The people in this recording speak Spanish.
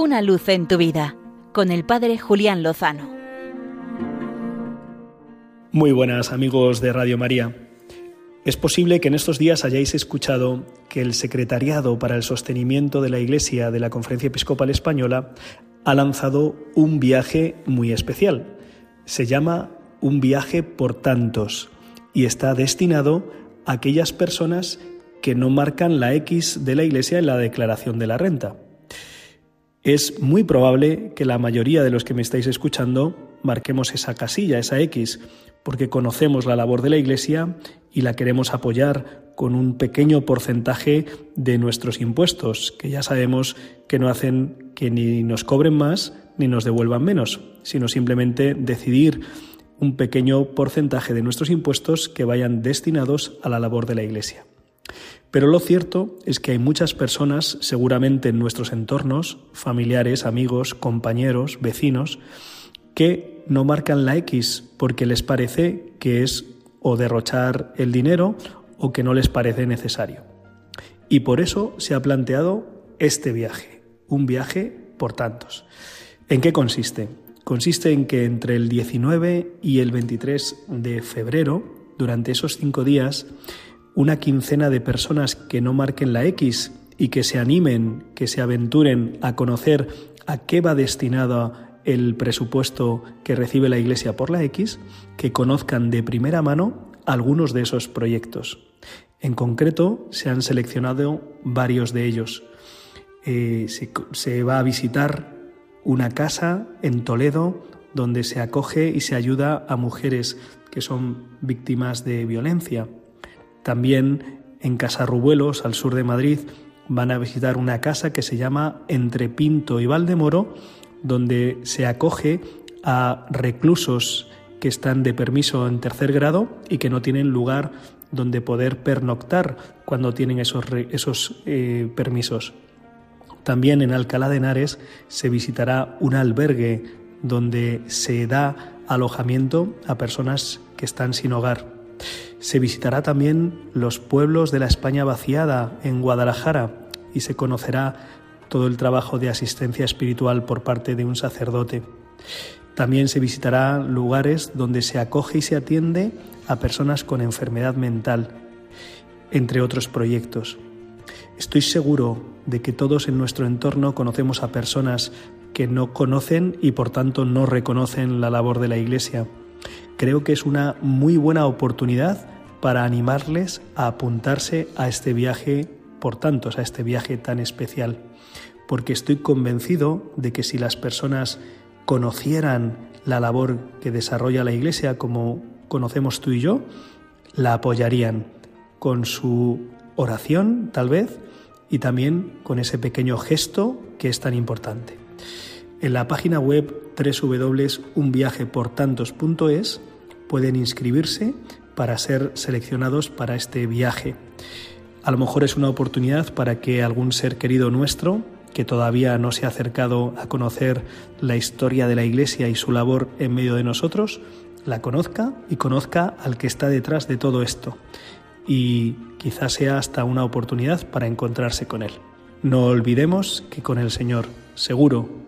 Una luz en tu vida con el Padre Julián Lozano. Muy buenas amigos de Radio María. Es posible que en estos días hayáis escuchado que el Secretariado para el Sostenimiento de la Iglesia de la Conferencia Episcopal Española ha lanzado un viaje muy especial. Se llama Un viaje por tantos y está destinado a aquellas personas que no marcan la X de la Iglesia en la declaración de la renta. Es muy probable que la mayoría de los que me estáis escuchando marquemos esa casilla, esa X, porque conocemos la labor de la Iglesia y la queremos apoyar con un pequeño porcentaje de nuestros impuestos, que ya sabemos que no hacen que ni nos cobren más ni nos devuelvan menos, sino simplemente decidir un pequeño porcentaje de nuestros impuestos que vayan destinados a la labor de la Iglesia. Pero lo cierto es que hay muchas personas, seguramente en nuestros entornos, familiares, amigos, compañeros, vecinos, que no marcan la X porque les parece que es o derrochar el dinero o que no les parece necesario. Y por eso se ha planteado este viaje, un viaje por tantos. ¿En qué consiste? Consiste en que entre el 19 y el 23 de febrero, durante esos cinco días, una quincena de personas que no marquen la X y que se animen, que se aventuren a conocer a qué va destinado el presupuesto que recibe la Iglesia por la X, que conozcan de primera mano algunos de esos proyectos. En concreto, se han seleccionado varios de ellos. Eh, se va a visitar una casa en Toledo donde se acoge y se ayuda a mujeres que son víctimas de violencia. También en Casarrubuelos, al sur de Madrid, van a visitar una casa que se llama Entre Pinto y Valdemoro, donde se acoge a reclusos que están de permiso en tercer grado y que no tienen lugar donde poder pernoctar cuando tienen esos, esos eh, permisos. También en Alcalá de Henares se visitará un albergue donde se da alojamiento a personas que están sin hogar. Se visitará también los pueblos de la España vaciada en Guadalajara y se conocerá todo el trabajo de asistencia espiritual por parte de un sacerdote. También se visitará lugares donde se acoge y se atiende a personas con enfermedad mental, entre otros proyectos. Estoy seguro de que todos en nuestro entorno conocemos a personas que no conocen y por tanto no reconocen la labor de la Iglesia creo que es una muy buena oportunidad para animarles a apuntarse a este viaje por tantos, a este viaje tan especial, porque estoy convencido de que si las personas conocieran la labor que desarrolla la Iglesia como conocemos tú y yo, la apoyarían con su oración, tal vez, y también con ese pequeño gesto que es tan importante. En la página web www.unviajeportantos.es pueden inscribirse para ser seleccionados para este viaje. A lo mejor es una oportunidad para que algún ser querido nuestro, que todavía no se ha acercado a conocer la historia de la Iglesia y su labor en medio de nosotros, la conozca y conozca al que está detrás de todo esto. Y quizás sea hasta una oportunidad para encontrarse con Él. No olvidemos que con el Señor, seguro,